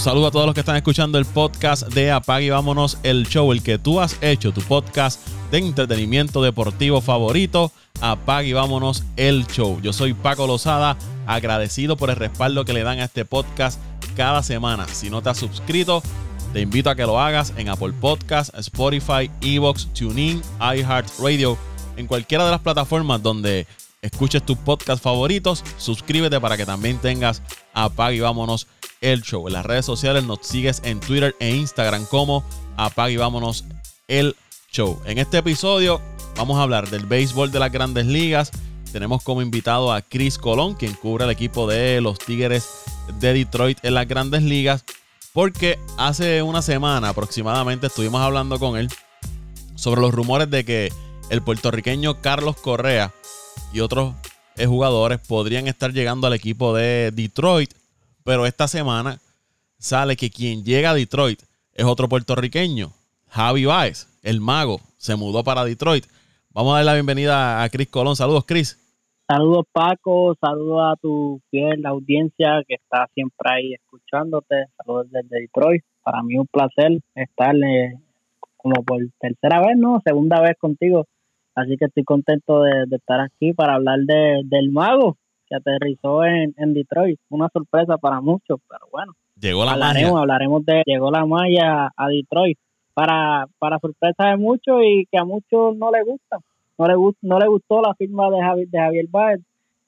Un saludo a todos los que están escuchando el podcast de Apague y Vámonos el Show, el que tú has hecho, tu podcast de entretenimiento deportivo favorito. Apague y Vámonos el Show. Yo soy Paco Lozada, agradecido por el respaldo que le dan a este podcast cada semana. Si no te has suscrito, te invito a que lo hagas en Apple Podcast, Spotify, Evox, TuneIn, iHeartRadio, en cualquiera de las plataformas donde escuches tus podcasts favoritos. Suscríbete para que también tengas Apague y Vámonos el Show. En las redes sociales nos sigues en Twitter e Instagram como Apague y Vámonos el Show. En este episodio vamos a hablar del béisbol de las grandes ligas. Tenemos como invitado a Chris Colón, quien cubre el equipo de los Tigres de Detroit en las grandes ligas. Porque hace una semana aproximadamente estuvimos hablando con él sobre los rumores de que el puertorriqueño Carlos Correa y otros jugadores podrían estar llegando al equipo de Detroit. Pero esta semana sale que quien llega a Detroit es otro puertorriqueño, Javi Baez, el mago, se mudó para Detroit. Vamos a dar la bienvenida a Chris Colón. Saludos, Chris. Saludos, Paco. Saludos a tu fiel audiencia que está siempre ahí escuchándote. Saludos desde Detroit. Para mí un placer estar eh, como por tercera vez, ¿no? Segunda vez contigo. Así que estoy contento de, estar aquí para hablar de, del mago que aterrizó en, en Detroit. Una sorpresa para muchos, pero bueno. Llegó la hablaremos, Hablaremos de llegó la malla a Detroit para, para sorpresa de muchos y que a muchos no les gusta. No le, no le gustó la firma de Javier, de Javier Baez,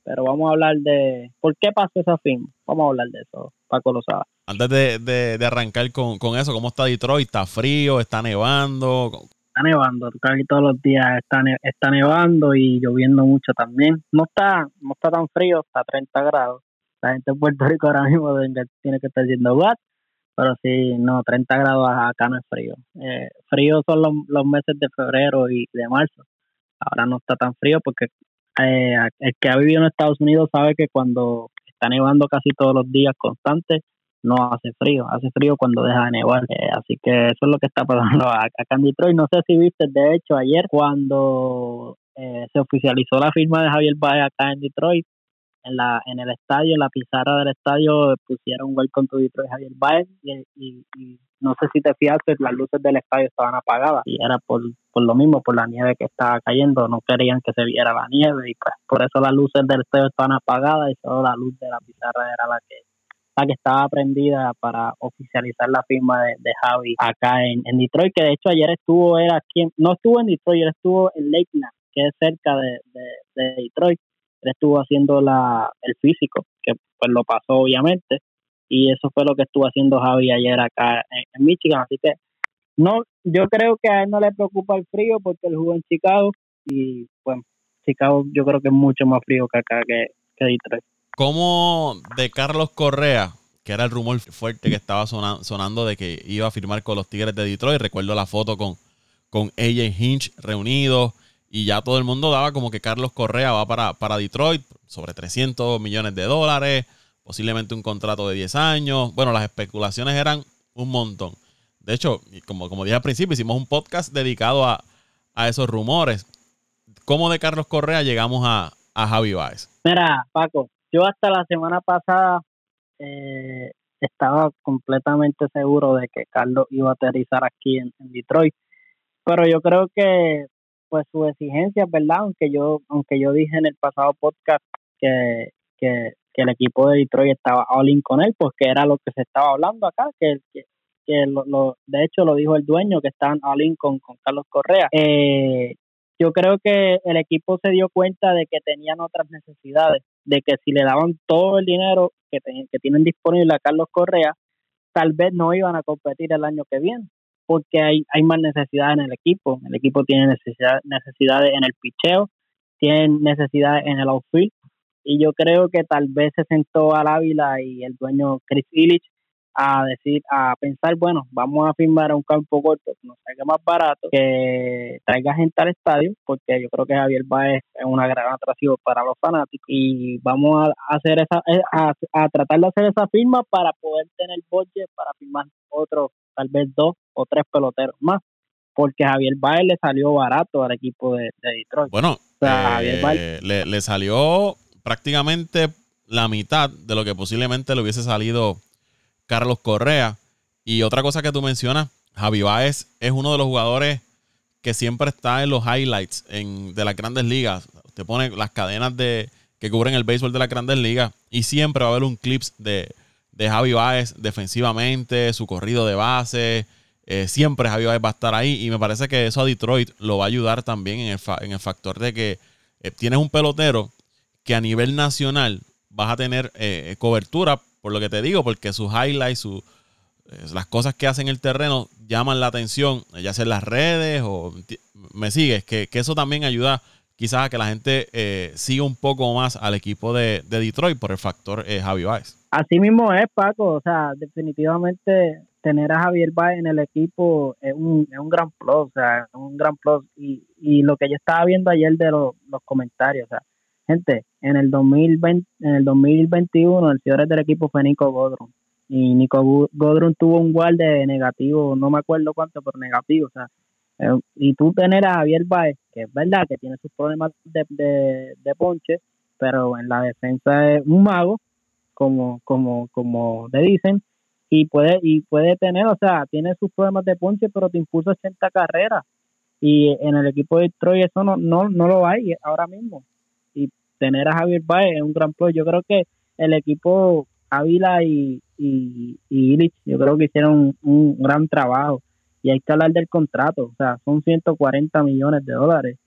pero vamos a hablar de por qué pasó esa firma. Vamos a hablar de eso, Paco lo sabe. Antes de, de, arrancar con, con, eso, ¿cómo está Detroit? ¿Está frío? ¿Está nevando? Está nevando, casi todos los días está, está nevando y lloviendo mucho también. No está, no está tan frío, está a 30 grados. La gente en Puerto Rico ahora mismo tiene que estar diciendo, what? pero sí, no, 30 grados acá no es frío. Eh, frío son los, los, meses de febrero y de marzo. Ahora no está tan frío porque eh, el que ha vivido en Estados Unidos sabe que cuando está nevando casi todos los días constante, no hace frío, hace frío cuando deja de nevar. Eh, así que eso es lo que está pasando acá en Detroit. No sé si viste, de hecho, ayer cuando eh, se oficializó la firma de Javier Baez acá en Detroit, en la en el estadio, en la pizarra del estadio pusieron Welcome to Detroit Javier Baez y, no sé si te fijaste, las luces del estadio estaban apagadas y era por, por lo mismo, por la nieve que estaba cayendo, no querían que se viera la nieve y pues por eso las luces del estadio estaban apagadas y solo la luz de la pizarra era la que la que estaba prendida para oficializar la firma de, de Javi acá en, en, Detroit, que de hecho ayer estuvo, era quien, no estuvo en Detroit, él estuvo en Lakeland, que es cerca de, de Detroit, él estuvo haciendo la, el físico, que pues lo pasó obviamente, y eso fue lo que estuvo haciendo Javi ayer acá en, Michigan, así que no, yo creo que a él no le preocupa el frío porque él jugó en Chicago y bueno, Chicago yo creo que es mucho más frío que acá que, que Detroit. ¿Cómo de Carlos Correa, que era el rumor fuerte que estaba sonando, de que iba a firmar con los Tigres de Detroit? Recuerdo la foto con, con AJ Hinch reunidos y ya todo el mundo daba como que Carlos Correa va para, para Detroit, sobre 300 millones de dólares, posiblemente un contrato de 10 años. Bueno, las especulaciones eran un montón. De hecho, como, como dije al principio, hicimos un podcast dedicado a, esos rumores. ¿Cómo de Carlos Correa llegamos a, a Javi Baez? Mira, Paco, yo hasta la semana pasada eh, estaba completamente seguro de que Carlos iba a aterrizar aquí en Detroit. Pero yo creo que pues su exigencia, ¿verdad? Aunque yo, aunque yo dije en el pasado podcast que, que, el equipo de Detroit estaba all in con él, pues que era lo que se estaba hablando acá, que, que, que lo, de hecho lo dijo el dueño, que estaban all in con, con Carlos Correa. Eh, yo creo que el equipo se dio cuenta de que tenían otras necesidades, de que si le daban todo el dinero que, que tienen disponible a Carlos Correa, tal vez no iban a competir el año que viene porque hay, hay más necesidad en el equipo. El equipo tiene necesidad, necesidades en el picheo, tiene necesidades en el outfield. Y yo creo que tal vez se sentó al Ávila y el dueño Chris Illich a decir, a pensar, bueno, vamos a firmar un campo corto que nos salga más barato, que traiga gente al estadio, porque yo creo que Javier Baez es una gran atracción para los fanáticos y vamos a hacer esa, eh, a, a tratar de hacer esa firma para poder tener budget para firmar otro, tal vez dos o tres peloteros más, porque Javier Baez le salió barato al equipo de, Detroit. Bueno, eh, le, le salió prácticamente la mitad de lo que posiblemente le hubiese salido Carlos Correa. Y otra cosa que tú mencionas, Javi Baez es uno de los jugadores que siempre está en los highlights de las grandes ligas. Te pone las cadenas de, que cubren el béisbol de las grandes ligas y siempre va a haber un clip de, de Javi Baez defensivamente, su corrido de base. Eh, siempre Javi Baez va a estar ahí y me parece que eso a Detroit lo va a ayudar también en el, factor de que eh, tienes un pelotero que a nivel nacional vas a tener eh, cobertura, por lo que te digo, porque sus highlights, su, las cosas que hacen en el terreno llaman la atención, ya sea en las redes o me sigues, que, eso también ayuda quizás a que la gente eh, siga un poco más al equipo de, Detroit por el factor eh, Javi Baez. Así mismo es, Paco, o sea, definitivamente tener a Javier Baez en el equipo es un, es un gran plus, o sea, es un gran plus. Y, y lo que yo estaba viendo ayer de los, comentarios, o sea, gente, en el 2020, en el 2021 el señor del equipo fue Nico Godron y Nico Godrun tuvo un guarde negativo, no me acuerdo cuánto, pero negativo, o sea, eh, y tú tener a Javier Baez, que es verdad que tiene sus problemas de, de, ponche, pero en la defensa es un mago, como, como, como le dicen, y puede, y puede tener, o sea, tiene sus problemas de ponche, pero te impuso 80 carreras, y en el equipo de Detroit eso no, no, no lo hay ahora mismo, tener a Javier Baez es un gran plus, yo creo que el equipo Ávila y, y, y yo creo que hicieron un, gran trabajo. Y hay que hablar del contrato, o sea, son 140 millones de dólares.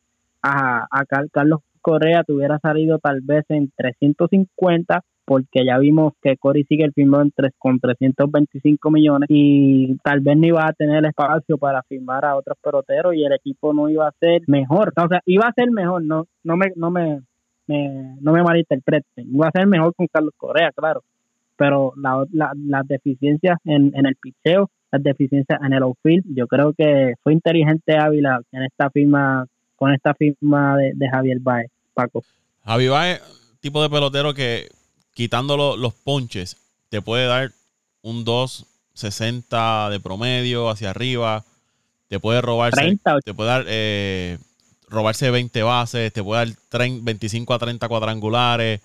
A, a Carlos Correa tuviera salido tal vez en 350 porque ya vimos que sigue el firmó en tres, con 325 millones y tal vez no iba a tener el espacio para firmar a otros peloteros y el equipo no iba a ser mejor, o sea, iba a ser mejor, no no me no me, me no me malinterpreten, iba a ser mejor con Carlos Correa, claro, pero la, las deficiencias en, en el picheo, las deficiencias en el outfield, yo creo que fue inteligente Ávila en esta firma, con esta firma de, Javier Baez, Paco. Javier Baez, tipo de pelotero que quitando los ponches, te puede dar un 2.60 de promedio hacia arriba, te puede robarse, te puede dar eh, robarse 20 bases, te puede dar 25 a 30 cuadrangulares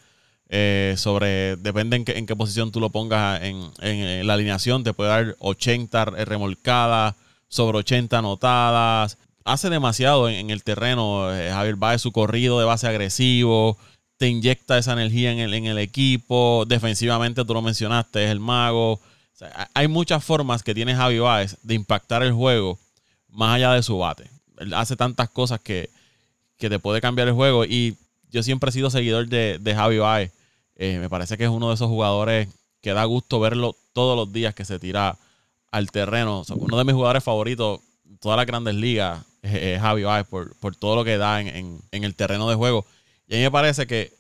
eh, sobre, depende en qué, en qué, posición tú lo pongas en, la alineación, te puede dar 80 remolcadas, sobre 80 anotadas. Hace demasiado en, el terreno. Eh, Javier Baez, su corrido de base agresivo, te inyecta esa energía en el, en el equipo. Defensivamente, tú lo mencionaste, es el mago. hay muchas formas que tiene Javi Baez de impactar el juego más allá de su bate. Hace tantas cosas que, que te puede cambiar el juego. Y yo siempre he sido seguidor de, de Javi Baez. Eh, me parece que es uno de esos jugadores que da gusto verlo todos los días que se tira al terreno. uno de mis jugadores favoritos, todas las grandes ligas, es, Javi Baez por, todo lo que da en, el terreno de juego. Y a mí me parece que,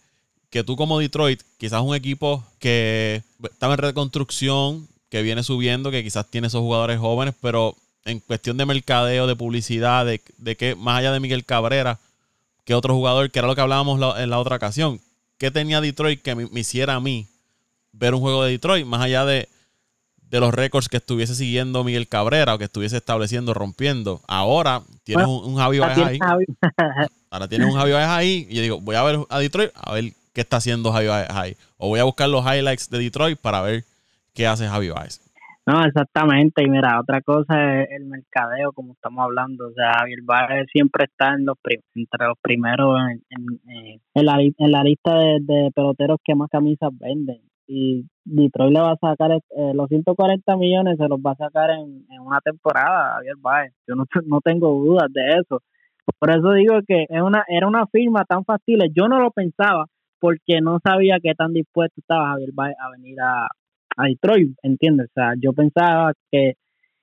que tú como Detroit, quizás un equipo que está en reconstrucción, que viene subiendo, que quizás tiene esos jugadores jóvenes, pero en cuestión de mercadeo, de publicidad, de, de que más allá de Miguel Cabrera, que otro jugador, que era lo que hablábamos en la otra ocasión, ¿qué tenía Detroit que me, hiciera a mí ver un juego de Detroit? Más allá de, los récords que estuviese siguiendo Miguel Cabrera o que estuviese estableciendo, rompiendo. Ahora tienes un, un, Javi Baez ahí. Ahora tienes un Javi Baez ahí. Y yo digo, voy a ver a Detroit a ver qué está haciendo Javi Baez ahí. O voy a buscar los highlights de Detroit para ver qué hace Javi Baez. No, exactamente. Y mira, otra cosa es el mercadeo, como estamos hablando. O sea, Javier siempre está en los entre los primeros en, en, en, la, en la lista de, peloteros que más camisas venden. Y Detroit le va a sacar eh, los 140 millones, se los va a sacar en, una temporada Javier Baez. Yo no, no tengo dudas de eso. Por eso digo que es una, era una firma tan fácil. Yo no lo pensaba porque no sabía qué tan dispuesto estaba Javier Baez a venir a, a Detroit, ¿entiendes? O sea, yo pensaba que,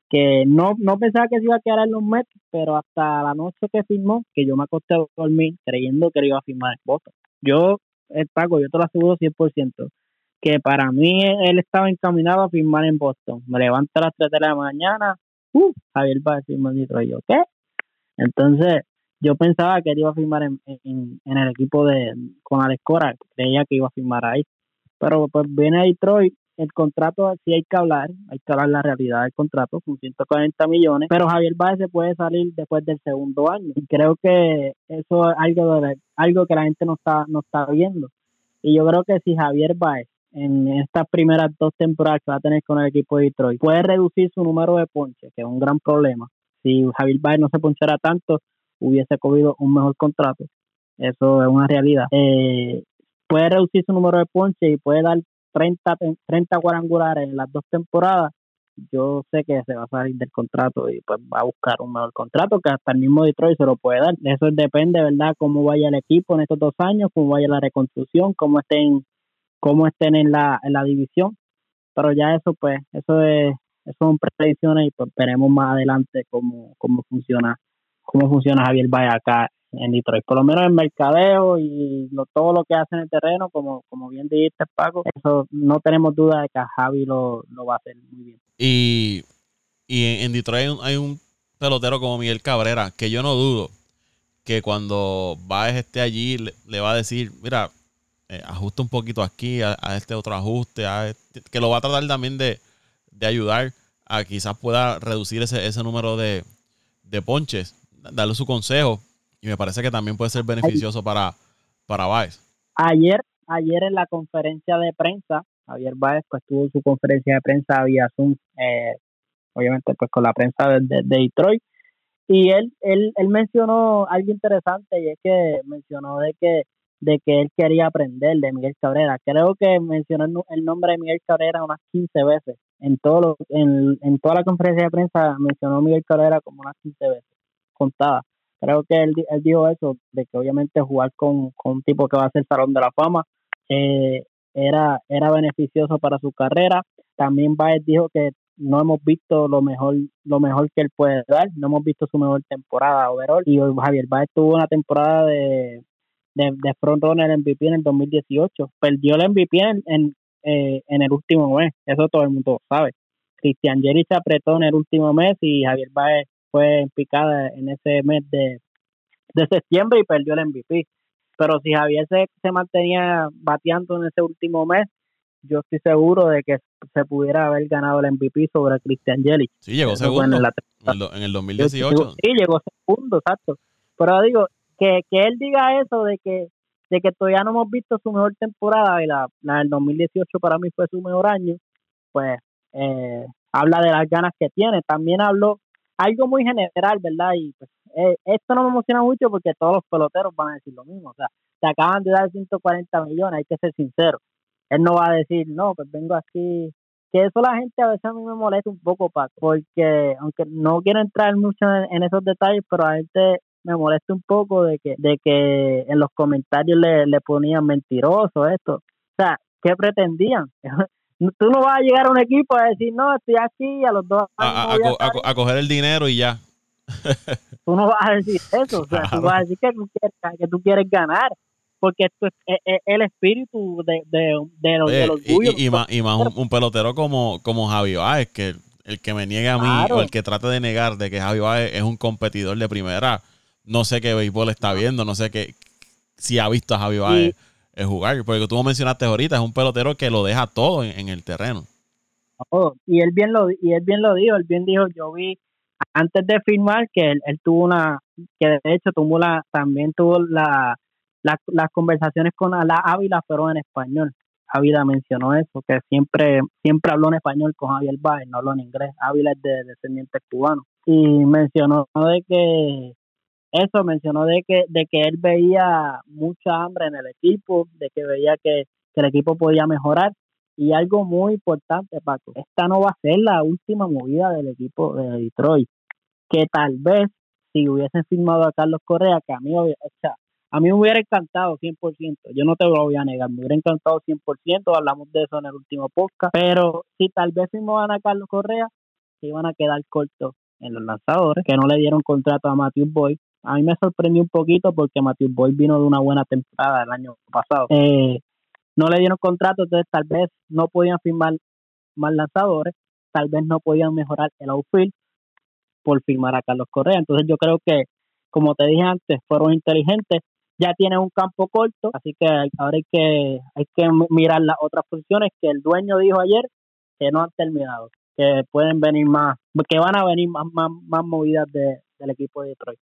que no, no pensaba que se iba a quedar en los Mets, pero hasta la noche que firmó, que yo me acosté a dormir creyendo que iba a firmar en Boston. Yo, el Paco, yo te lo aseguro 100%, que para mí él estaba encaminado a firmar en Boston. Me levanto a las 3 de la mañana, uh, Javier va a firmar en Detroit. Yo, ¿qué? Entonces, yo pensaba que él iba a firmar en, en, en el equipo de con Alex Cora, creía que iba a firmar ahí. Pero pues viene a Detroit el contrato sí hay que hablar, hay que hablar la realidad del contrato, son 140 millones, pero Javier Báez se puede salir después del segundo año. Y creo que eso es algo, de, algo que la gente no está, no está viendo. Y yo creo que si Javier Báez en estas primeras dos temporadas que va a tener con el equipo de Detroit, puede reducir su número de ponches, que es un gran problema. Si Javier Baez no se ponchara tanto, hubiese cogido un mejor contrato. Eso es una realidad. Eh, puede reducir su número de ponches y puede dar 30, 30 cuadrangulares en las dos temporadas. Yo sé que se va a salir del contrato y pues va a buscar un mejor contrato que hasta el mismo Detroit se lo puede dar. Eso depende, ¿verdad? Cómo vaya el equipo en estos dos años, cómo vaya la reconstrucción, cómo estén, cómo estén en la, en la división. Pero ya eso, pues, eso es, eso son predicciones y pues veremos más adelante cómo, cómo funciona, cómo funciona Javier Valle acá en Detroit. Por lo menos en mercadeo y todo lo que hace en el terreno, como, como bien dijiste, Paco, eso no tenemos duda de que Javi lo, va a hacer muy bien. Y, en, Detroit hay un, pelotero como Miguel Cabrera, que yo no dudo que cuando Baez esté allí le, va a decir, mira, eh, ajusta un poquito aquí, a, este otro ajuste, este", que lo va a tratar también de, ayudar a quizás pueda reducir ese, ese número de, de ponches, darle su consejo y me parece que también puede ser beneficioso para, para Baez. Ayer, ayer en la conferencia de prensa, Javier Baez pues tuvo su conferencia de prensa vía Zoom, eh, obviamente pues con la prensa de, Detroit, y él, él, él mencionó algo interesante y es que mencionó de que de que él quería aprender de Miguel Cabrera. Creo que mencionó el, nombre de Miguel Cabrera unas 15 veces. En, todo en, en toda la conferencia de prensa mencionó Miguel Cabrera como unas 15 veces, contada creo que él, él dijo eso, de que obviamente jugar con, un tipo que va a ser Salón de la Fama eh, era, era beneficioso para su carrera. También Baez dijo que no hemos visto lo mejor lo mejor que él puede dar, no hemos visto su mejor temporada overall y Javier Baez tuvo una temporada de, de, de front runner MVP en el 2018, perdió el MVP en, en, eh, en el último mes, eso todo el mundo sabe. Cristian Jerry se apretó en el último mes y Javier Baez fue en picada en ese mes de, septiembre y perdió el MVP. Pero si Javier se, se mantenía bateando en ese último mes, yo estoy seguro de que se pudiera haber ganado el MVP sobre Christian Yelich. Sí, llegó segundo en, el 2018. Sí, llegó segundo, exacto. Pero digo, que, que él diga eso de que de que todavía no hemos visto su mejor temporada y la, la del 2018 para mí fue su mejor año, pues eh, habla de las ganas que tiene. También habló algo muy general, ¿verdad? Y pues, eh, esto no me emociona mucho porque todos los peloteros van a decir lo mismo. O sea, te acaban de dar 140 millones, hay que ser sincero. Él no va a decir, no, pues vengo aquí. Que eso la gente a veces a mí me molesta un poco, Paco, porque aunque no quiero entrar mucho en, esos detalles, pero a gente me molesta un poco de que, de que en los comentarios le, le ponían mentiroso esto. O sea, ¿qué pretendían? tú no vas a llegar a un equipo a decir, no, estoy aquí a los dos a, a, coger el dinero y ya. tú no vas a decir eso, o sea, tú vas a decir que tú quieres, que tú quieres ganar, porque esto es, el espíritu de, de, de, los, de Y, más, y más un, pelotero como, como Javi Baez, que el, que me niegue a mí o el que trate de negar de que Javi Baez es un competidor de primera, no sé qué béisbol está viendo, no sé qué, si ha visto a Javi Baez es jugar. Porque tú mencionaste ahorita, es un pelotero que lo deja todo en, el terreno. Y él bien lo y él bien lo dijo, él bien dijo, yo vi antes de firmar que él, tuvo una, que de hecho tuvo la, también tuvo la, las conversaciones con la Ávila fueron en español. Ávila mencionó eso, que siempre, siempre habló en español con Javier Báez, no habló en inglés. Ávila es de descendientes cubanos. Y mencionó de que eso mencionó de que de que él veía mucha hambre en el equipo, de que veía que, el equipo podía mejorar. Y algo muy importante, Paco, esta no va a ser la última movida del equipo de Detroit, que tal vez si hubiesen firmado a Carlos Correa, que a mí, o a mí me hubiera encantado 100%, yo no te lo voy a negar, me hubiera encantado 100%, hablamos de eso en el último podcast, pero si tal vez firmaban a Carlos Correa, se iban a quedar cortos en los lanzadores, que no le dieron contrato a Matthew Boyd, a mí me sorprendió un poquito porque Matthew Boyd vino de una buena temporada el año pasado. Eh, no le dieron contrato, entonces tal vez no podían firmar más lanzadores, tal vez no podían mejorar el outfield por firmar a Carlos Correa. Entonces yo creo que, como te dije antes, fueron inteligentes. Ya tienen un campo corto, así que ahora hay que, hay que mirar las otras posiciones que el dueño dijo ayer que no han terminado, que pueden venir más, que van a venir más, más, movidas del equipo de Detroit.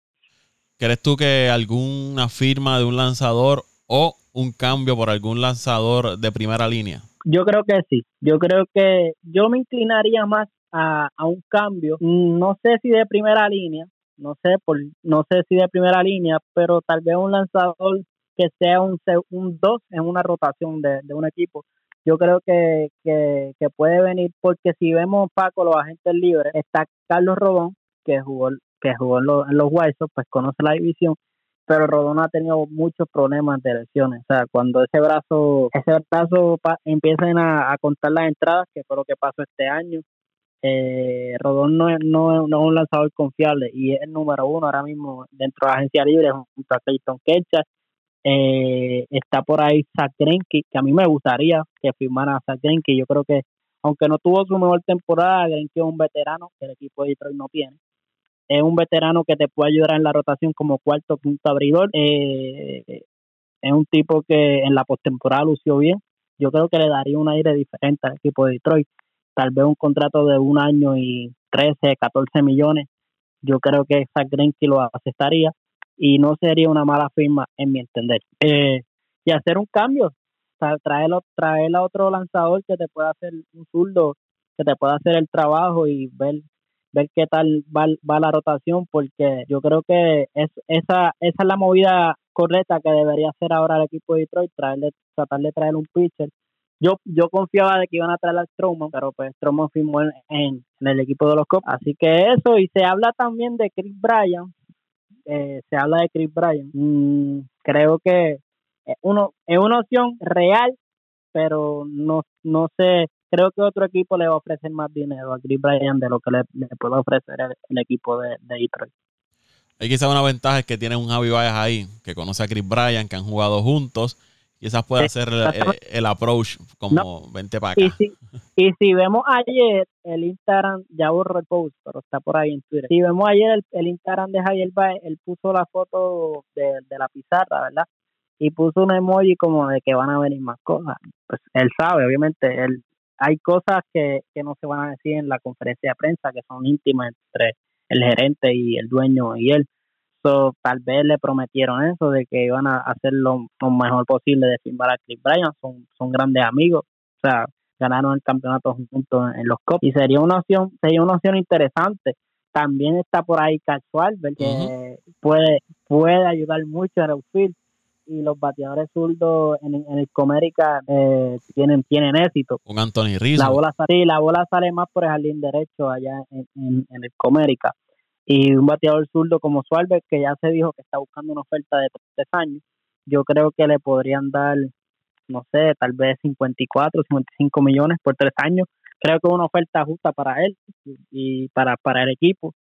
¿Crees tú que alguna firma de un lanzador o un cambio por algún lanzador de primera línea Yo creo que sí. Yo creo que yo me inclinaría más a, a un cambio. No sé si de primera línea, no sé por, no sé si de primera línea, pero tal vez un lanzador que sea un, un 2 en una rotación de, de un equipo yo creo que, que, puede venir porque si vemos Paco los agentes libres está Carlos Rodón que jugó que jugó en, los, en los White pues conoce la división pero Rodón ha tenido muchos problemas de lesiones o sea cuando ese brazo ese brazo empiezan a, contar las entradas que fue lo que pasó este año eh, Rodón no, no, no, es un lanzador confiable y es el número uno ahora mismo dentro de la agencia libre junto a Clayton Kecha eh, está por ahí Zach Greinke, que a mí me gustaría que firmara a Zach Greinke. Yo creo que, aunque no tuvo su mejor temporada, Greinke es un veterano que el equipo de Detroit no tiene. Es un veterano que te puede ayudar en la rotación como cuarto punto abridor. Eh, es un tipo que en la postemporada lució bien. Yo creo que le daría un aire diferente al equipo de Detroit. Tal vez un contrato de un año y 13, 14 millones. Yo creo que Zach Greinke lo aceptaría y no sería una mala firma en mi entender. Eh, y hacer un cambio, traer, traer a otro lanzador que te pueda hacer un zurdo, que te pueda hacer el trabajo y ver ver qué tal va, va la rotación, porque yo creo que es, esa, esa es la movida correcta que debería hacer ahora el equipo de Detroit, traerle, tratar de traer un pitcher. Yo, yo confiaba de que iban a traer a Stroman, pero pues Stroman firmó en, en, el equipo de los Cops. Así que eso, y se habla también de Chris Bryan, eh, se habla de Chris Bryan. Mm, creo que uno, es una opción real, pero no, no sé, creo que otro equipo le va a ofrecer más dinero a Chris Bryan de lo que le, puede ofrecer el, equipo de, de Detroit. Hay quizá una ventaja es que tiene un Javi Baez ahí, que conoce a Chris Bryan, que han jugado juntos Quizás puede hacer el, approach como 20 para acá. Y si, y si vemos ayer el Instagram, ya borro el post, pero está por ahí en Twitter. Si vemos ayer el, Instagram de Javier Baez, él puso la foto de, la pizarra, ¿verdad? Y puso un emoji como de que van a venir más cosas. Pues él sabe, obviamente, él hay cosas que, que no se van a decir en la conferencia de prensa que son íntimas entre el gerente y el dueño y él. Tal vez le prometieron eso, de que iban a hacer lo, mejor posible de firmar a Chris Bryan, son, son grandes amigos, o sea, ganaron el campeonato juntos en, los Cops y sería una opción, sería una opción interesante. También está por ahí Casual, que puede, puede ayudar mucho el outfield y los bateadores zurdos en, el Comérica eh, tienen tienen éxito. Con Anthony Rizzo. La bola, sale, la bola sale más por el jardín derecho allá en, en el Comérica y un bateador zurdo como Suárez, que ya se dijo que está buscando una oferta de tres años, yo creo que le podrían dar, no sé, tal vez 54, 55 millones por tres años. Creo que es una oferta justa para él y para, para el equipo.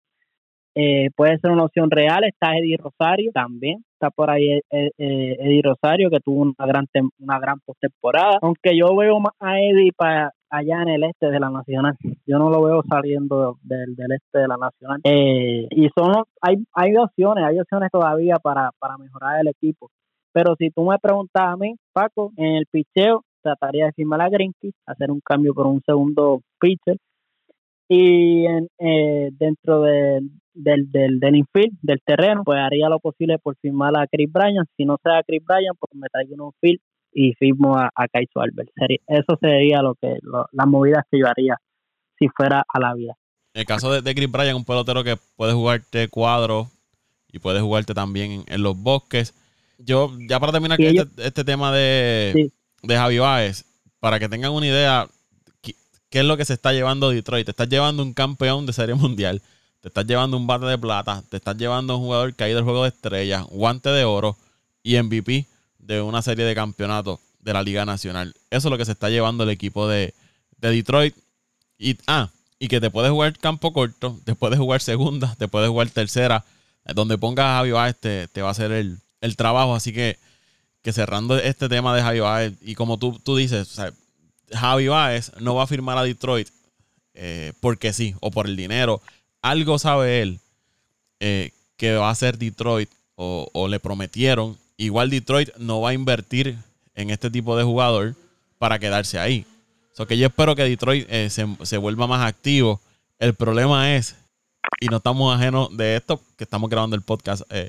Eh, puede ser una opción real. Está Eddie Rosario también. Está por ahí eh, eh, Eddie Rosario, que tuvo una gran una gran postemporada. Aunque yo veo más a Eddie para allá en el este de la Nacional. Yo no lo veo saliendo del, del este de la Nacional. y son hay, hay opciones, hay opciones todavía para, para mejorar el equipo. Pero si tú me preguntas a mí, Paco, en el picheo trataría de firmar a Grinky, hacer un cambio por un segundo pitcher y en, dentro de, del, del, del infield, del terreno, pues haría lo posible por firmar a Chris Bryan. Si no sea Chris Bryan, pues me traigo un field y firmo a, a Kaiso Albert. eso sería lo que las movidas que yo haría si fuera a la vida. En el caso de, Chris Bryan, un pelotero que puede jugarte cuadro y puede jugarte también en, los bosques. Yo, ya para terminar este, este, tema de, de Javi Baez, para que tengan una idea, ¿qué, es lo que se está llevando Detroit? Te estás llevando un campeón de Serie Mundial te estás llevando un bate de plata, te estás llevando un jugador ido del juego de estrellas, guante de oro y MVP de una serie de campeonatos de la Liga Nacional. Eso es lo que se está llevando el equipo de, Detroit. Y, ah, y que te puedes jugar campo corto, te puedes jugar segunda, te puedes jugar tercera. Donde pongas a Javi Baez te, va a hacer el, trabajo. Así que, que cerrando este tema de Javi Baez, y como tú, tú dices, Javi Baez no va a firmar a Detroit eh, porque sí, o por el dinero algo sabe él eh, que va a ser Detroit o, le prometieron. Igual Detroit no va a invertir en este tipo de jugador para quedarse ahí. So que yo espero que Detroit eh, se, vuelva más activo. El problema es, y no estamos ajenos de esto, que estamos grabando el podcast, eh,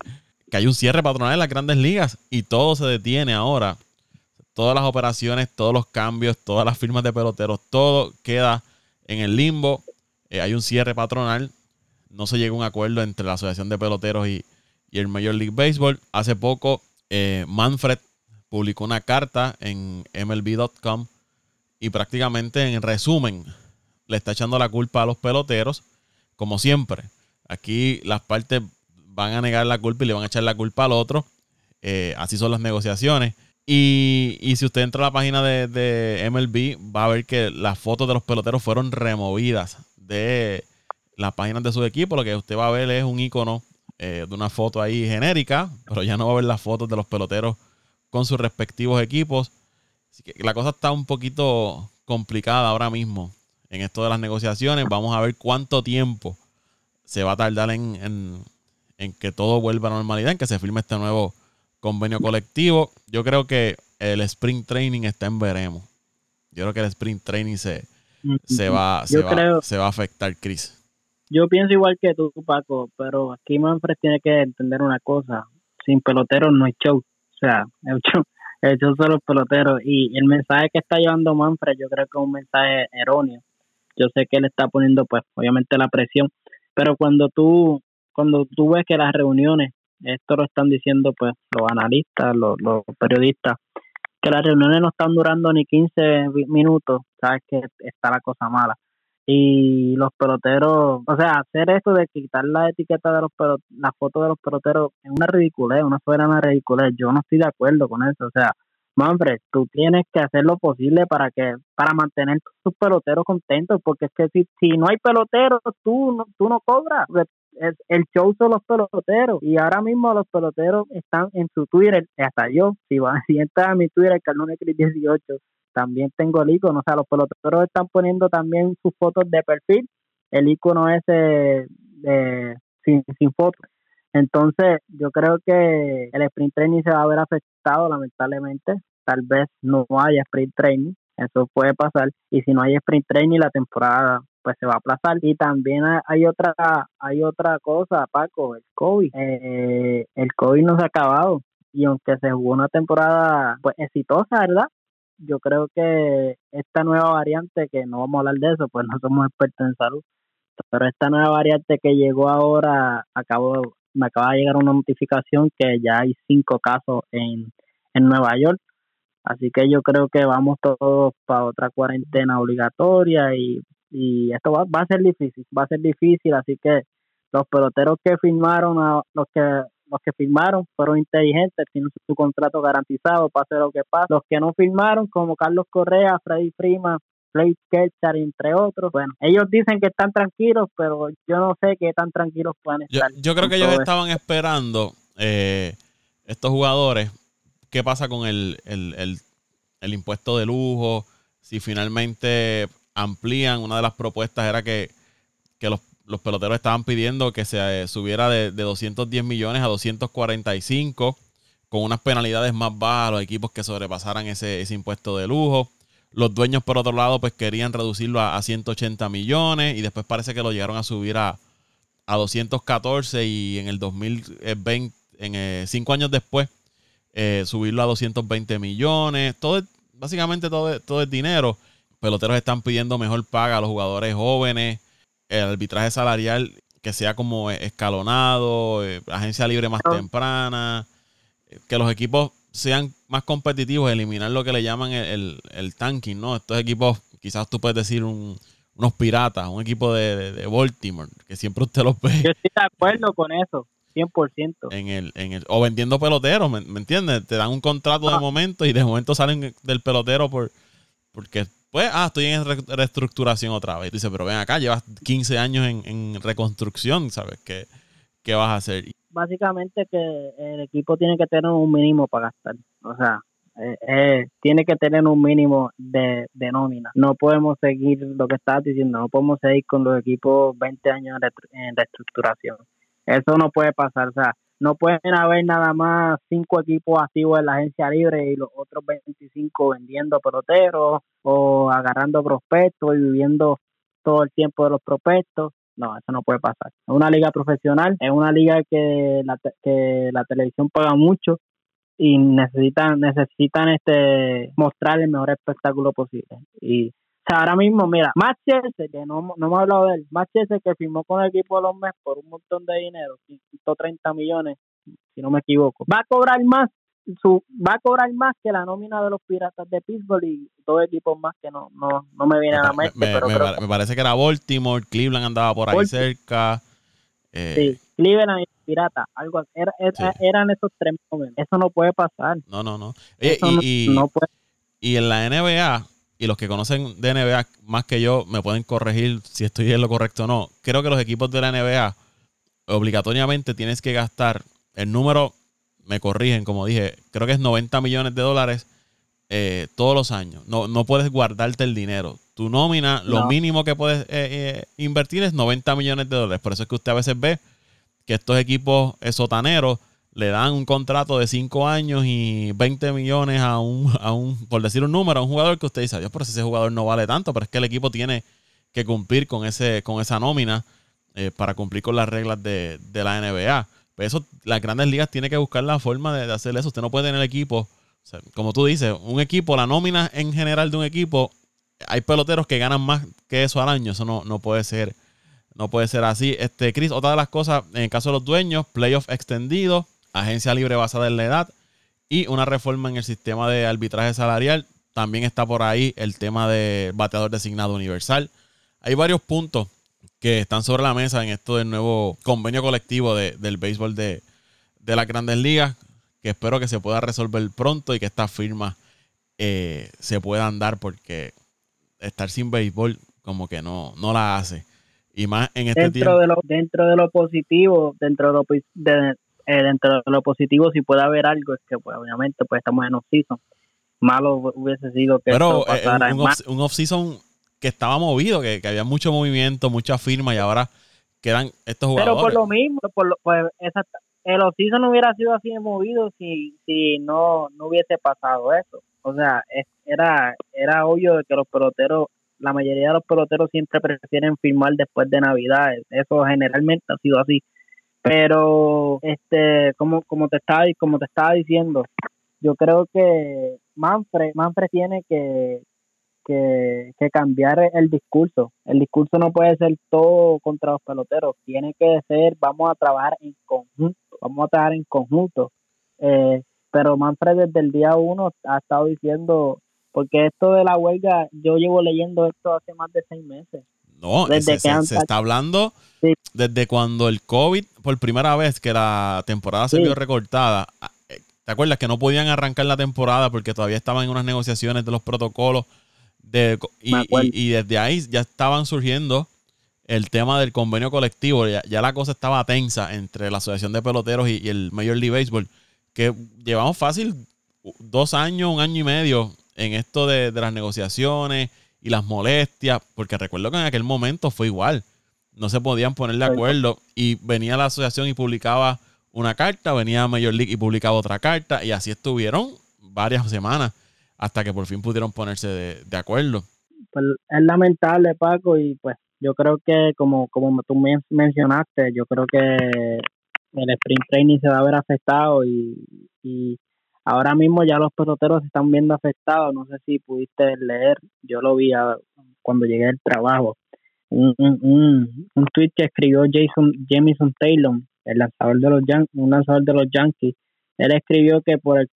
que hay un cierre patronal en las grandes ligas y todo se detiene ahora. todas las operaciones, todos los cambios, todas las firmas de peloteros, todo queda en el limbo. Hay un cierre patronal. No se llega a un acuerdo entre la Asociación de Peloteros y, el Major League Baseball. Hace poco, eh, Manfred publicó una carta en MLB.com y prácticamente en resumen le está echando la culpa a los peloteros, como siempre. Aquí las partes van a negar la culpa y le van a echar la culpa al otro. Eh, así son las negociaciones. Y, si usted entra a la página de, MLB, va a ver que las fotos de los peloteros fueron removidas de las páginas de su equipo. Lo que usted va a ver es un icono eh, de una foto ahí genérica, pero ya no va a ver las fotos de los peloteros con sus respectivos equipos. Así que la cosa está un poquito complicada ahora mismo en esto de las negociaciones. Vamos a ver cuánto tiempo se va a tardar en, en que todo vuelva a normalidad, en que se firme este nuevo convenio colectivo. Yo creo que el sprint training está en veremos. Yo creo que el sprint training se, se, va, se, va, se va a afectar, Chris. Yo pienso igual que tú, Paco, pero aquí Manfred tiene que entender una cosa. Sin peloteros no hay show. O sea, el show, el show son los peloteros. Y el mensaje que está llevando Manfred yo creo que es un mensaje erróneo. Yo sé que él está poniendo, pues, obviamente la presión. Pero cuando tú, cuando tú ves que las reuniones esto lo están diciendo pues los analistas, los, periodistas, que las reuniones no están durando ni 15 minutos, sabes que está la cosa mala. Y los peloteros, o sea, hacer esto de quitar la etiqueta de los peloteros, la foto de los peloteros es una ridiculez, una soberana ridiculez. Yo no estoy de acuerdo con eso. O sea, Manfred, tú tienes que hacer lo posible para que para mantener tus peloteros contentos, porque es que si, si no hay peloteros, tú no, tú no cobras es, el show son los peloteros y ahora mismo los peloteros están en su Twitter, hasta yo, si van si entrar a mi Twitter, Cris 18 también tengo el icono, o sea, los peloteros están poniendo también sus fotos de perfil, el icono ese de, sin, sin foto. Entonces, yo creo que el sprint training se va a ver afectado, lamentablemente. Tal vez no haya sprint training, eso puede pasar. Y si no hay sprint training, la temporada pues se va a aplazar. Y también hay otra hay otra cosa, Paco, el COVID. Eh, el COVID no se ha acabado y aunque se jugó una temporada pues exitosa, ¿verdad? Yo creo que esta nueva variante, que no vamos a hablar de eso, pues no somos expertos en salud, pero esta nueva variante que llegó ahora, acabo, me acaba de llegar una notificación que ya hay cinco casos en, en Nueva York. Así que yo creo que vamos todos para otra cuarentena obligatoria y y esto va, a ser difícil, va a ser difícil, así que los peloteros que firmaron, los que los que firmaron fueron inteligentes, tienen su, contrato garantizado, pase lo que pase. Los que no firmaron, como Carlos Correa, Freddy Freeman, Blake Kelchar, entre otros, bueno, ellos dicen que están tranquilos, pero yo no sé qué tan tranquilos pueden estar. Yo, creo que ellos estaban esperando, eh, estos jugadores, qué pasa con el, el, el, el impuesto de lujo, si finalmente amplían. Una de las propuestas era que, los, peloteros estaban pidiendo que se eh, subiera de, 210 millones a 245 con unas penalidades más bajas a los equipos que sobrepasaran ese, ese impuesto de lujo. Los dueños, por otro lado, pues querían reducirlo a, 180 millones y después parece que lo llegaron a subir a, a 214 y en el 2020, en, eh, cinco años después, eh, subirlo a 220 millones. Todo, básicamente todo, todo es dinero peloteros están pidiendo mejor paga a los jugadores jóvenes, el arbitraje salarial que sea como escalonado, eh, agencia libre más temprana, eh, que los equipos sean más competitivos, eliminar lo que le llaman el, tanking, ¿no? Estos equipos, quizás tú puedes decir unos piratas, un equipo de, Baltimore, que siempre usted los ve. Yo estoy de acuerdo con eso. 100%. En el, en el, o vendiendo peloteros, ¿me, entiendes? Te dan un contrato de ah. momento y de momento salen del pelotero por porque pues, ah, estoy en reestructuración otra vez. Dice, pero ven acá, llevas 15 años en, reconstrucción, ¿sabes? ¿Qué, ¿Qué, vas a hacer? Básicamente que el equipo tiene que tener un mínimo para gastar. O sea, eh, eh, tiene que tener un mínimo de, nómina. No podemos seguir lo que estás diciendo, no podemos seguir con los equipos 20 años en reestructuración. Eso no puede pasar. O sea, no pueden haber nada más cinco equipos activos en la agencia libre y los otros 25 vendiendo peloteros o agarrando prospectos y viviendo todo el tiempo de los prospectos. No, eso no puede pasar. Es una liga profesional, es una liga que la, que la televisión paga mucho y necesitan necesitan este mostrar el mejor espectáculo posible y o sea, ahora mismo, mira, Max que no, no me he hablado de él, Max que firmó con el equipo de los Mets por un montón de dinero, 130 millones, si no me equivoco, va a cobrar más su va a cobrar más que la nómina de los Piratas de Pittsburgh y dos equipos más que no no, no me vienen a la mente. Me, pero me, parece que era Baltimore, Cleveland andaba por ahí cerca. Eh, sí, Cleveland y Pirata, algo era, eran esos tres momentos. Eso no puede pasar. No, no, no. y, no, puede. y en la NBA, y los que conocen de NBA más que yo me pueden corregir si estoy en lo correcto o no. Creo que los equipos de la NBA obligatoriamente tienes que gastar el número me corrigen, como dije, creo que es 90 millones de dólares eh, todos los años. No, no puedes guardarte el dinero. Tu nómina, lo mínimo que puedes eh, eh, invertir es 90 millones de dólares. Por eso es que usted a veces ve que estos equipos sotaneros le dan un contrato de 5 años y 20 millones a un, a un, por decir un número, a un jugador que usted dice, Dios, pero ese jugador no vale tanto, pero es que el equipo tiene que cumplir con, ese, con esa nómina para cumplir con las reglas de, de la NBA. Pues eso, las grandes ligas tienen que buscar la forma de, hacer eso. Usted no puede tener equipo, como tú dices, un equipo, la nómina en general de un equipo, hay peloteros que ganan más que eso al año. Eso no, no puede ser, no puede ser así. Este, Chris, otra de las cosas, en el caso de los dueños, playoff extendido, agencia libre basada en la edad y una reforma en el sistema de arbitraje salarial. También está por ahí el tema de bateador designado universal. Hay varios puntos que están sobre la mesa en esto del nuevo convenio colectivo del béisbol de, las grandes ligas, que espero que se pueda resolver pronto y que estas firmas eh, se puedan dar porque estar sin béisbol como que no, no la hace. Y más en este dentro tiempo. De lo, dentro de lo positivo, dentro de lo, de, eh, dentro de lo positivo, si puede haber algo, es que pues, obviamente pues estamos en off-season. Malo hubiese sido que Pero eh, un off-season que estaba movido, que, había mucho movimiento, mucha firma y ahora quedan estos jugadores. Pero por lo mismo, por lo, pues, el oficio no hubiera sido así de movido si, si no, no hubiese pasado eso. O sea, era, era obvio de que los peloteros, la mayoría de los peloteros siempre prefieren firmar después de Navidad. Eso generalmente ha sido así. Pero, este, como, como te estaba, como te estaba diciendo, yo creo que Manfred, Manfred tiene que, que, cambiar el discurso. El discurso no puede ser todo contra los peloteros, tiene que ser vamos a trabajar en conjunto, vamos a trabajar en conjunto. Eh, pero Manfred desde el día uno ha estado diciendo, porque esto de la huelga, yo llevo leyendo esto hace más de seis meses. No, desde se, que se, está hablando desde cuando el COVID, por primera vez que la temporada se vio recortada, ah, eh, ¿te acuerdas que no podían arrancar la temporada porque todavía estaban en unas negociaciones de los protocolos y, desde ahí ya estaban surgiendo el tema del convenio colectivo. Ya, la cosa estaba tensa entre la Asociación de Peloteros y, el Major League Baseball. Que llevamos fácil dos años, un año y medio en esto de, las negociaciones y las molestias. Porque recuerdo que en aquel momento fue igual. No se podían poner de acuerdo. Y venía la asociación y publicaba una carta, venía Major League y publicaba otra carta. Y así estuvieron varias semanas hasta que por fin pudieron ponerse de, acuerdo. Pues es lamentable, Paco, y pues yo creo que como, como tú mencionaste, yo creo que el sprint training se va a ver afectado y, y ahora mismo ya los peloteros se están viendo afectados. No sé si pudiste leer, yo lo vi cuando llegué al trabajo. Un, un, un, tweet que escribió Jason Jamison Taylor, el lanzador de los un lanzador de los Yankees, él escribió que por el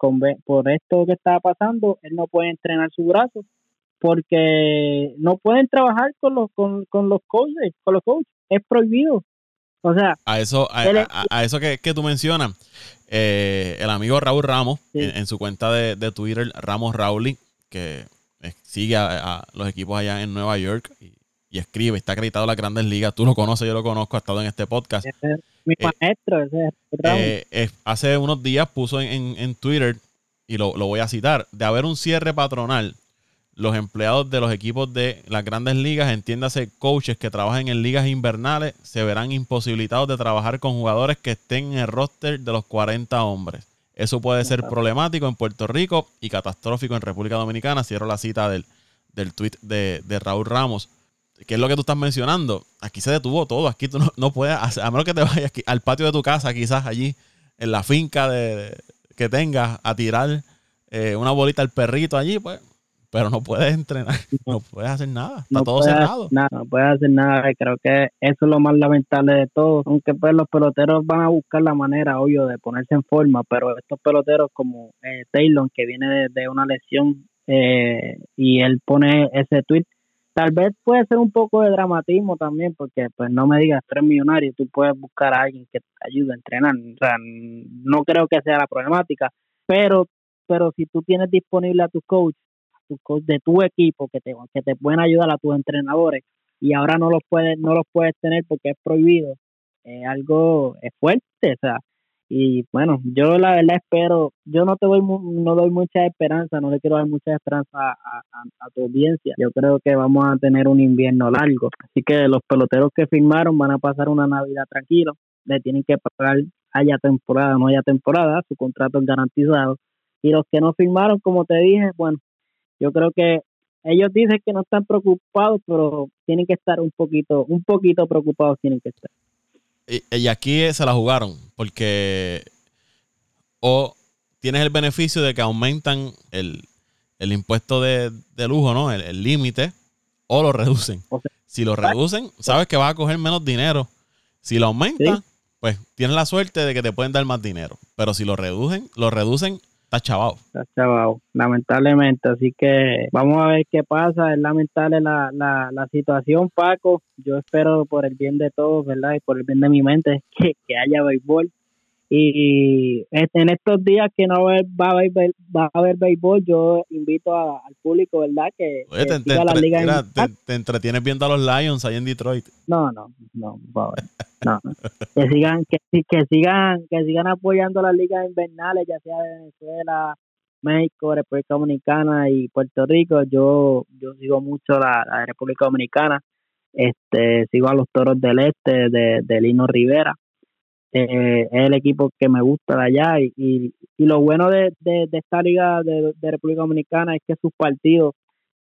por esto que estaba pasando, él no puede entrenar su brazo porque no pueden trabajar con los con, los coaches, con los coaches, es prohibido. O sea, a eso a, eso que, tú mencionas, eh, el amigo Raúl Ramos en, su cuenta de, Twitter, Ramos Rauli, que sigue a, los equipos allá en Nueva York y, escribe, está acreditado en las grandes ligas, tú lo conoces, yo lo conozco, ha estado en este podcast. Mi eh, maestro, ese es eh, Hace unos días puso en, Twitter, y lo, voy a citar, de haber un cierre patronal, los empleados de los equipos de las grandes ligas, entiéndase coaches que trabajan en ligas invernales, se verán imposibilitados de trabajar con jugadores que estén en el roster de los 40 hombres. Eso puede ser problemático en Puerto Rico y catastrófico en República Dominicana. Cierro la cita del, del tweet de, de Raúl Ramos. ¿Qué es lo que tú estás mencionando? Aquí se detuvo todo. Aquí tú no, puedes, a menos que te vayas al patio de tu casa, quizás allí, en la finca de, que tengas a tirar eh, una bolita al perrito allí, pues, pero no puedes entrenar, no puedes hacer nada, está todo cerrado. Nada, no puedes hacer nada, creo que eso es lo más lamentable de todo, aunque pues los peloteros van a buscar la manera, obvio, de ponerse en forma, pero estos peloteros como eh, Taylor, que viene de, una lesión eh, y él pone ese tweet, tal vez puede ser un poco de dramatismo también, porque pues no me digas tres millonarios, tú puedes buscar a alguien que te ayude a entrenar, o sea, no creo que sea la problemática, pero pero si tú tienes disponible a tu coach, tu coach de tu equipo que te, que te pueden ayudar a tus entrenadores y ahora no los puedes no los puedes tener porque es prohibido, es algo es fuerte, o sea, y bueno, yo la verdad espero, yo no te doy no doy mucha esperanza, no le quiero dar mucha esperanza a, a, tu audiencia. Yo creo que vamos a tener un invierno largo, así que los peloteros que firmaron van a pasar una Navidad tranquilo, le tienen que pagar haya temporada, no haya temporada, su contrato es garantizado y los que no firmaron, como te dije, bueno, yo creo que ellos dicen que no están preocupados, pero tienen que estar un poquito, un poquito preocupados tienen que estar. Y, aquí se la jugaron, porque o tienes el beneficio de que aumentan el, impuesto de, lujo, ¿no? El límite, o lo reducen. si lo reducen, sabes que vas a coger menos dinero. Si lo aumentan, pues tienes la suerte de que te pueden dar más dinero. Pero si lo reducen, lo reducen, está chavado. Está chavado, lamentablemente. Así que vamos a ver qué pasa. Es lamentable la, la, la situación, Paco. Yo espero por el bien de todos, ¿verdad? Y por el bien de mi mente que, que haya béisbol y en estos días que no va a haber, va a haber béisbol, yo invito al público, ¿verdad? Que, te, siga la liga te, entretienes viendo a los Lions ahí en Detroit. No, no, no, no, que sigan, que, que sigan, que sigan apoyando las ligas invernales, ya sea de Venezuela, México, República Dominicana y Puerto Rico. Yo, yo sigo mucho la, la República Dominicana. Este, sigo a los Toros del Este de, de Lino Rivera eh, es el equipo que me gusta de allá. Y, y, lo bueno de, de, esta liga de, República Dominicana es que sus partidos,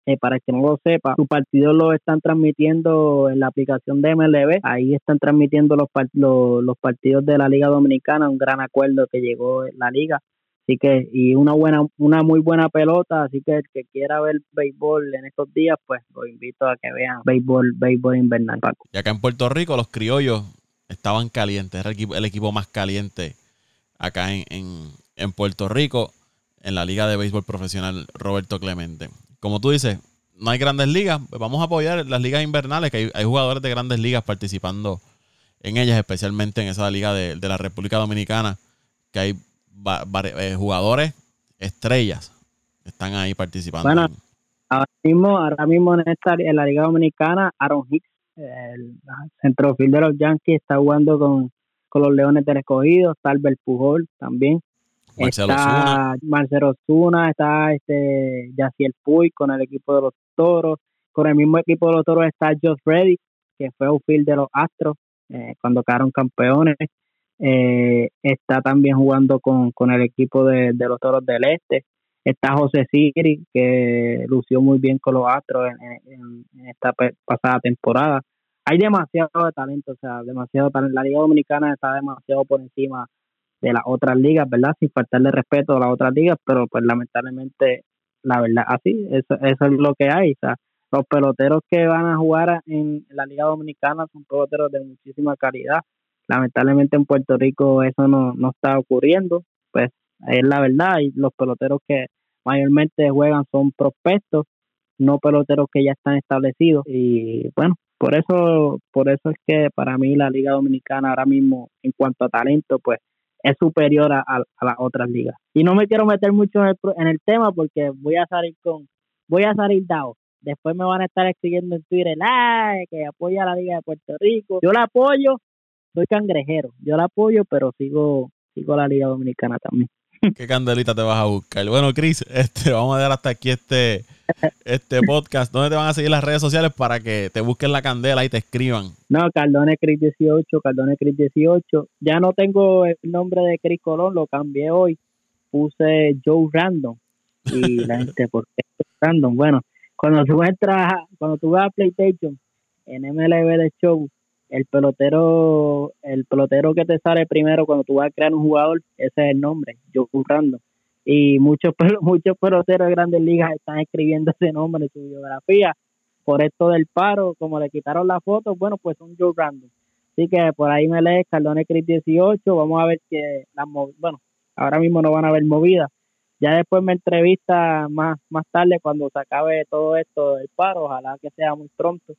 eh, para el que no lo sepa, sus partidos los están transmitiendo en la aplicación de MLB, ahí están transmitiendo los, los, partidos de la Liga Dominicana, un gran acuerdo que llegó la liga, así que y una buena una muy buena pelota así que el que quiera ver béisbol en estos días pues lo invito a que vean béisbol béisbol invernal Paco. y acá en Puerto Rico los criollos estaban calientes. Era el equipo, más caliente acá en, Puerto Rico, en la Liga de Béisbol Profesional Roberto Clemente. Como tú dices, no hay grandes ligas, pues vamos a apoyar las ligas invernales, que hay, jugadores de grandes ligas participando en ellas, especialmente en esa liga de, la República Dominicana, que hay eh, jugadores estrellas están ahí participando. Ahora mismo, ahora mismo en, esta, en la Liga Dominicana, Aaron Hicks el centrofil de los Yankees está jugando con, los Leones del Escogido, está Albert Pujol también. Marcelo está Marcelo Zuna, está este Yaciel Puy con el equipo de los Toros. Con el mismo equipo de los Toros está Josh Reddy, que fue un field de los Astros eh, cuando quedaron campeones. Eh, está también jugando con, el equipo de, los Toros del Este. Está José Siri, que lució muy bien con los Astros en, esta pasada temporada. Hay demasiado de talento, o sea, demasiado talento. La Liga Dominicana está demasiado por encima de las otras ligas, ¿verdad? Sin faltarle respeto a las otras ligas, pero pues lamentablemente, la verdad, así, eso, eso es lo que hay. O sea, los peloteros que van a jugar en la Liga Dominicana son peloteros de muchísima calidad. Lamentablemente en Puerto Rico eso no, no está ocurriendo, pues es la verdad, y los peloteros que mayormente juegan son prospectos, no peloteros que ya están establecidos y bueno, por eso por eso es que para mí la Liga Dominicana ahora mismo en cuanto a talento pues es superior a, las otras ligas. Y no me quiero meter mucho en el, en el tema porque voy a salir con voy a salir dado. Después me van a estar escribiendo en Twitter, ¡ay! que apoya a la Liga de Puerto Rico. Yo la apoyo, soy cangrejero. Yo la apoyo, pero sigo sigo la Liga Dominicana también. ¿Qué candelita te vas a buscar? Bueno, Chris, este, vamos a dar hasta aquí este, este podcast. ¿Dónde te van a seguir las redes sociales para que te busquen la candela y te escriban? No, Cardone Chris 18, Cardone Chris 18. Ya no tengo el nombre de Chris Colón, lo cambié hoy. Puse Joe Random. Y la gente, ¿por qué Random? Bueno, cuando tú entras, cuando tú vas a PlayStation en MLB de Show, el pelotero, el pelotero que te sale primero cuando tú vas a crear un jugador, ese es el nombre, Joe Random. Y muchos muchos peloteros de grandes ligas están escribiendo ese nombre en su biografía. Por esto del paro, como le quitaron la foto, bueno, pues son Joe Random. Así que por ahí me lees Cardone Cris 18, vamos a ver que las bueno, ahora mismo no van a haber movidas. Ya después me entrevista más, más tarde cuando se acabe todo esto del paro, ojalá que sea muy pronto.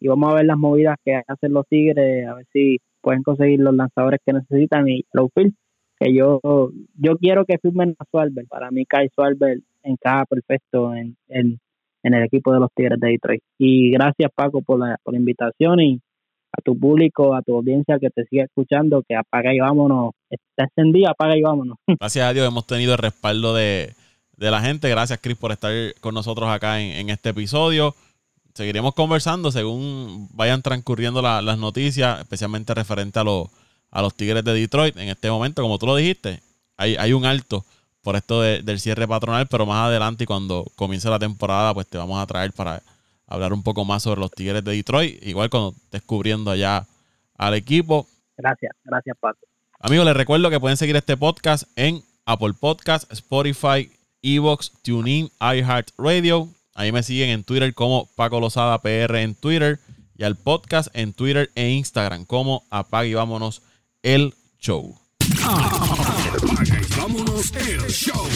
Y vamos a ver las movidas que hacen los Tigres, a ver si pueden conseguir los lanzadores que necesitan y Lowfield, que yo yo quiero que firmen a Suarber. Para mí Kai Suarber encaja perfecto en, en, en el equipo de los Tigres de Detroit. Y gracias Paco por la, por la invitación y a tu público, a tu audiencia que te sigue escuchando, que apaga y vámonos. Está encendido, apaga y vámonos. Gracias a Dios hemos tenido el respaldo de, la gente. Gracias, Chris, por estar con nosotros acá en, este episodio. Seguiremos conversando según vayan transcurriendo las noticias, especialmente referente a, los a los Tigres de Detroit. En este momento, como tú lo dijiste, hay, hay un alto por esto del cierre patronal, pero más adelante y cuando comience la temporada, pues te vamos a traer para hablar un poco más sobre los Tigres de Detroit, igual cuando descubriendo allá al equipo. Gracias, gracias Paco. Amigos, les recuerdo que pueden seguir este podcast en Apple Podcast, Spotify, Evox, TuneIn, iHeartRadio. Ahí me siguen en Twitter como Paco Lozada PR en Twitter y al podcast en Twitter e Instagram como Apague y Vámonos el Show. Y Vámonos el Show.